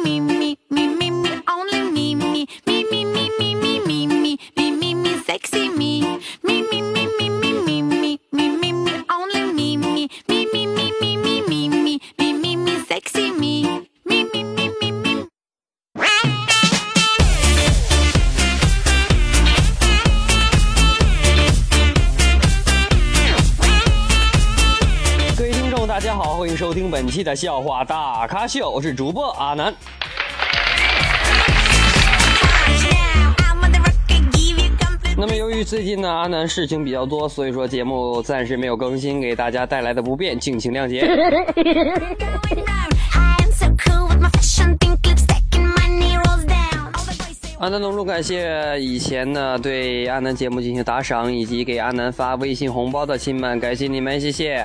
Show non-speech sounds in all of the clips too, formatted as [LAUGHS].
收听期的笑话大咖秀，我是主播阿南。那么由于最近呢阿南事情比较多，所以说节目暂时没有更新，给大家带来的不便，敬请谅解。[LAUGHS] 阿南隆重感谢以前呢对阿南节目进行打赏以及给阿南发微信红包的亲们，感谢你们，谢谢。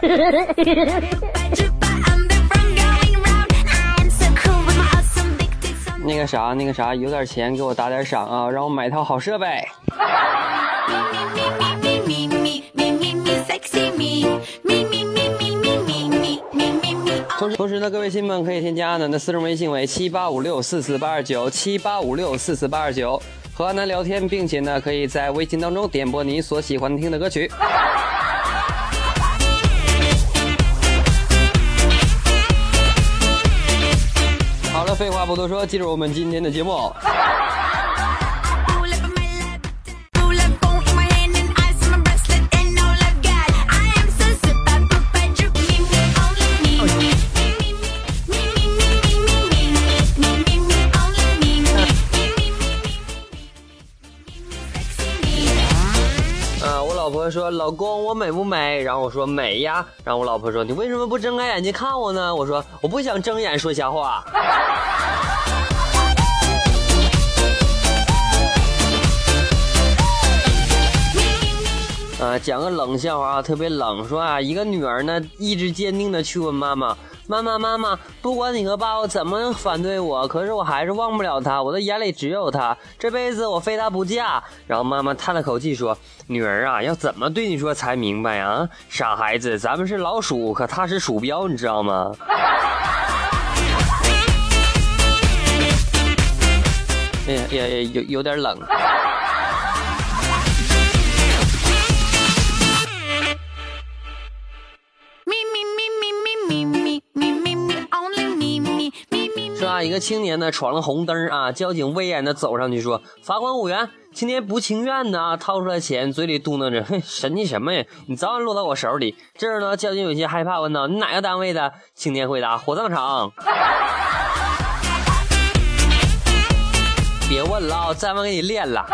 啥，那个啥，有点钱给我打点赏啊，让我买套好设备。同时，同时呢，各位亲们可以添加阿南的私人微信为七八五六四四八二九七八五六四四八二九，和阿南聊天，并且呢，可以在微信当中点播你所喜欢听的歌曲。废话不多说，进入我们今天的节目。：“老公，我美不美？”然后我说：“美呀。”然后我老婆说：“你为什么不睁开眼睛看我呢？”我说：“我不想睁眼说瞎话。”啊，[LAUGHS] 讲个冷笑话啊，特别冷。说啊，一个女儿呢，意志坚定的去问妈妈：“妈妈，妈妈，不管你和爸爸怎么反对我，可是我还是忘不了他，我的眼里只有他，这辈子我非他不嫁。”然后妈妈叹了口气说：“女儿啊，要怎么对你说才明白啊？傻孩子，咱们是老鼠，可他是鼠标，你知道吗？” [LAUGHS] 哎呀，呀有有点冷。一个青年呢闯了红灯啊，交警威严的走上去说：“罚款五元。”青年不情愿的掏出来钱，嘴里嘟囔着：“哼，神气什么呀？你早晚落到我手里。”这儿呢，交警有些害怕，问道：“你哪个单位的？”青年回答：“火葬场。”别问了，再问给你练了。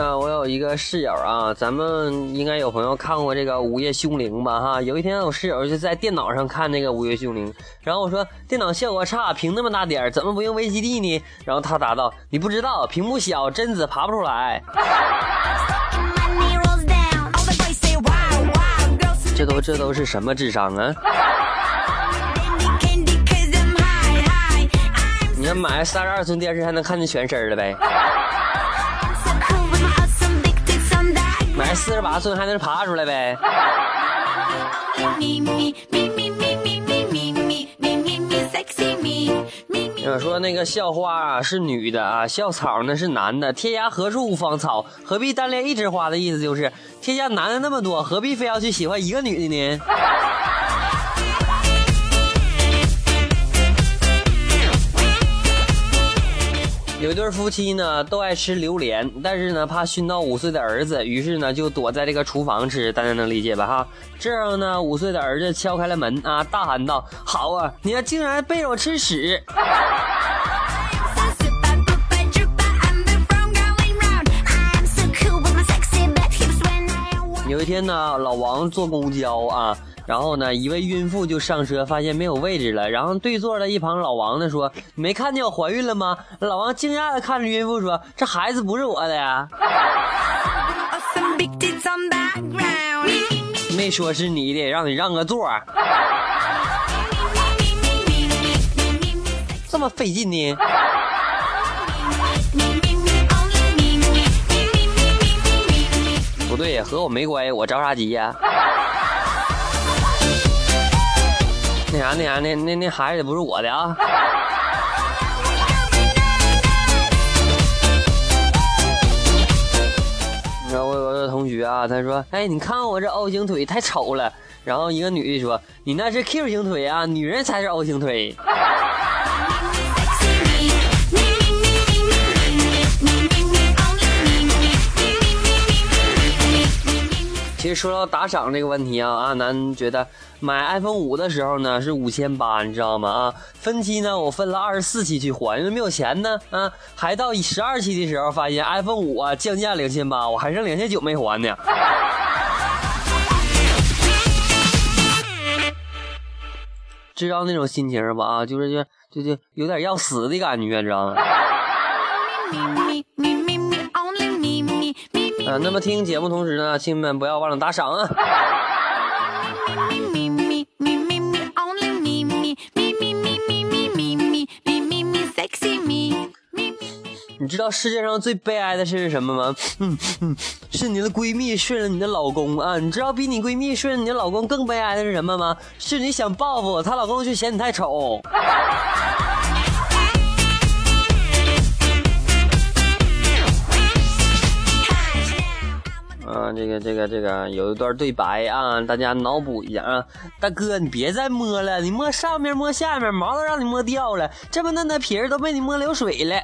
啊，我有一个室友啊，咱们应该有朋友看过这个《午夜凶铃》吧？哈，有一天我室友就在电脑上看那个《午夜凶铃》，然后我说电脑效果差，屏那么大点，怎么不用 VCD 呢？然后他答道：“你不知道，屏幕小，贞子爬不出来。”这都这都是什么智商啊？你要买三十二寸电视还能看见全身了呗？买四十八寸还能爬出来呗？说那个校花啊是女的啊，校草呢是男的，天涯何处无芳草，何必单恋一枝花的意思就是，天下男的那么多，何必非要去喜欢一个女的呢？有一对夫妻呢，都爱吃榴莲，但是呢，怕熏到五岁的儿子，于是呢，就躲在这个厨房吃。大家能理解吧？哈，这样呢，五岁的儿子敲开了门啊，大喊道：“好啊，你竟然背着我吃屎！” [LAUGHS] 天呢，老王坐公交啊。然后呢，一位孕妇就上车，发现没有位置了。然后对座的一旁老王呢说：“没看见我怀孕了吗？”老王惊讶的看着孕妇说：“这孩子不是我的呀。[LAUGHS] ”没说是你的，让你让个座。[LAUGHS] 这么费劲呢？对和我没关系我着啥急呀？那啥那啥那那那孩子也不是我的啊。你知道我有个同学啊他说哎你看我这 o 型腿太丑了。然后一个女的说你那是 q 型腿啊女人才是 o 型腿。其实说到打赏这个问题啊，阿南觉得买 iPhone 五的时候呢是五千八，你知道吗？啊，分期呢我分了二十四期去还，因为没有钱呢。啊，还到十二期的时候发现 iPhone 五啊降价两千八，我还剩两千九没还呢。知道那种心情吧？啊，就是就就就有点要死的感觉，知道吗？啊，那么听节目同时呢，亲们不要忘了打赏啊！你知道世界上最悲哀的事是什么吗？嗯嗯，是你的闺蜜睡了你的老公啊！你知道比你闺蜜睡了你的老公更悲哀的是什么吗？是你想报复她老公，却嫌你太丑。这个这个这个有一段对白啊，大家脑补一下啊。大哥，你别再摸了，你摸上面摸下面，毛都让你摸掉了，这么嫩的皮儿都被你摸流水了。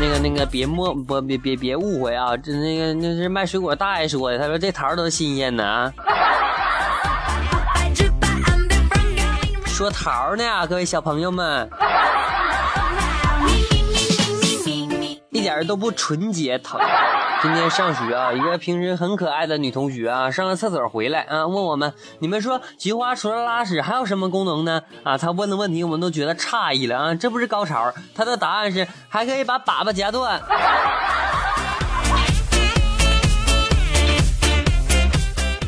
那个那个，别摸不别别别误会啊，这那个那是卖水果大爷说的，他说这桃都新鲜的啊。说桃呢，各位小朋友们。一点都不纯洁，疼。今天上学啊，一个平时很可爱的女同学啊，上了厕所回来啊，问我们：你们说菊花除了拉屎还有什么功能呢？啊，她问的问题我们都觉得诧异了啊，这不是高潮？她的答案是还可以把粑粑夹断。[LAUGHS]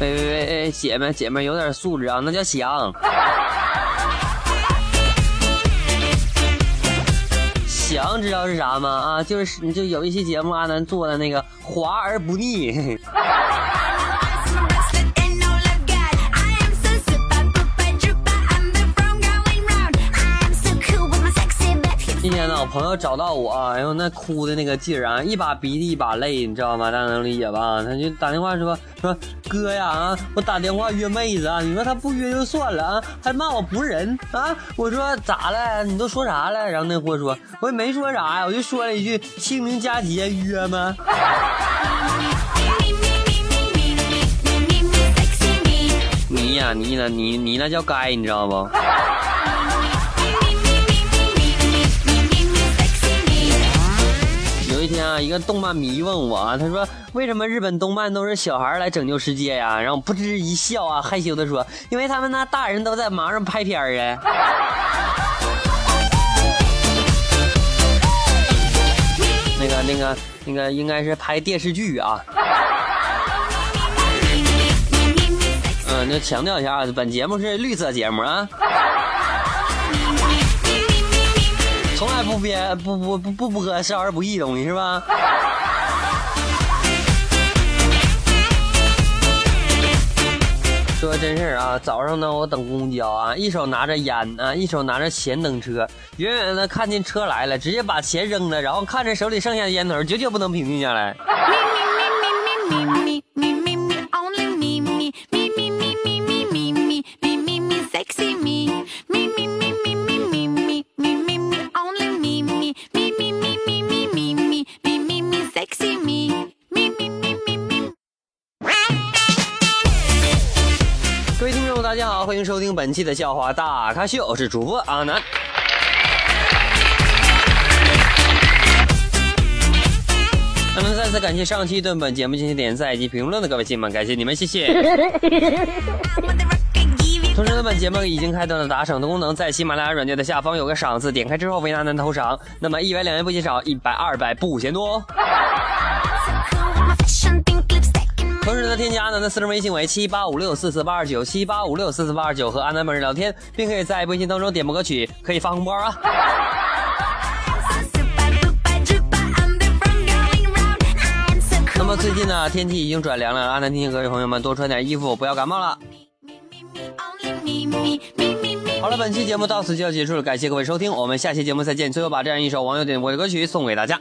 喂喂喂，姐们姐们有点素质啊，那叫香。翔知道是啥吗？啊，就是就有一期节目阿南做的那个滑而不腻。[LAUGHS] 朋友找到我，哎呦，那哭的那个劲儿啊，一把鼻涕一把泪，你知道吗？大家能理解吧？他就打电话说说哥呀啊，我打电话约妹子啊，你说他不约就算了啊，还骂我不是人啊！我说咋了？你都说啥了？然后那货说，我也没说啥呀，我就说了一句清明佳节约吗？[LAUGHS] 你呀你呢？你你那叫该，你知道不？有一天啊，一个动漫迷问我啊，他说：“为什么日本动漫都是小孩来拯救世界呀？”然后噗嗤一笑啊，害羞的说：“因为他们那大人都在忙着拍片儿啊。[LAUGHS] ”那个、那个、那个，应该是拍电视剧啊。[LAUGHS] 嗯，那强调一下啊，本节目是绿色节目啊。从来不编不不不不播少儿不宜东西是吧？说真事儿啊，早上呢我等公交啊，一手拿着烟啊，一手拿着钱等车，远远的看见车来了，直接把钱扔了，然后看着手里剩下的烟头，久久不能平静下来。迎收听本期的笑话大咖秀，我是主播阿南。那么再次感谢上期对本节目进行点赞以及评论的各位亲们，感谢你们，谢谢。[LAUGHS] 同时呢，本节目已经开通了打赏的功能，在喜马拉雅软件的下方有个赏字，点开之后为阿南投赏。那么一百两元不嫌少，一百二百不嫌多。同时呢添加阿南的私人微信为七八五六四四八二九七八五六四四八二九和阿南本人聊天并可以在微信当中点播歌曲可以发红包啊。那么最近呢天气已经转凉了阿南提醒各位朋友们多穿点衣服不要感冒了。好了本期节目到此就要结束了感谢各位收听我们下期节目再见最后把这样一首网友点播的歌曲送给大家。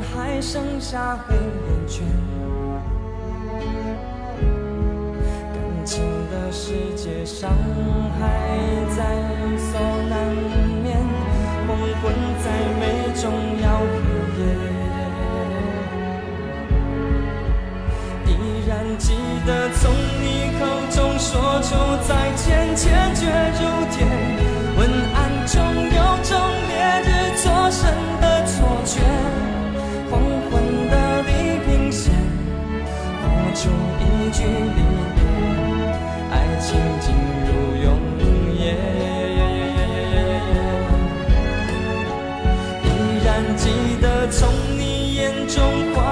还剩下黑眼圈，感情的世界，伤还在所难免。记得从你眼中。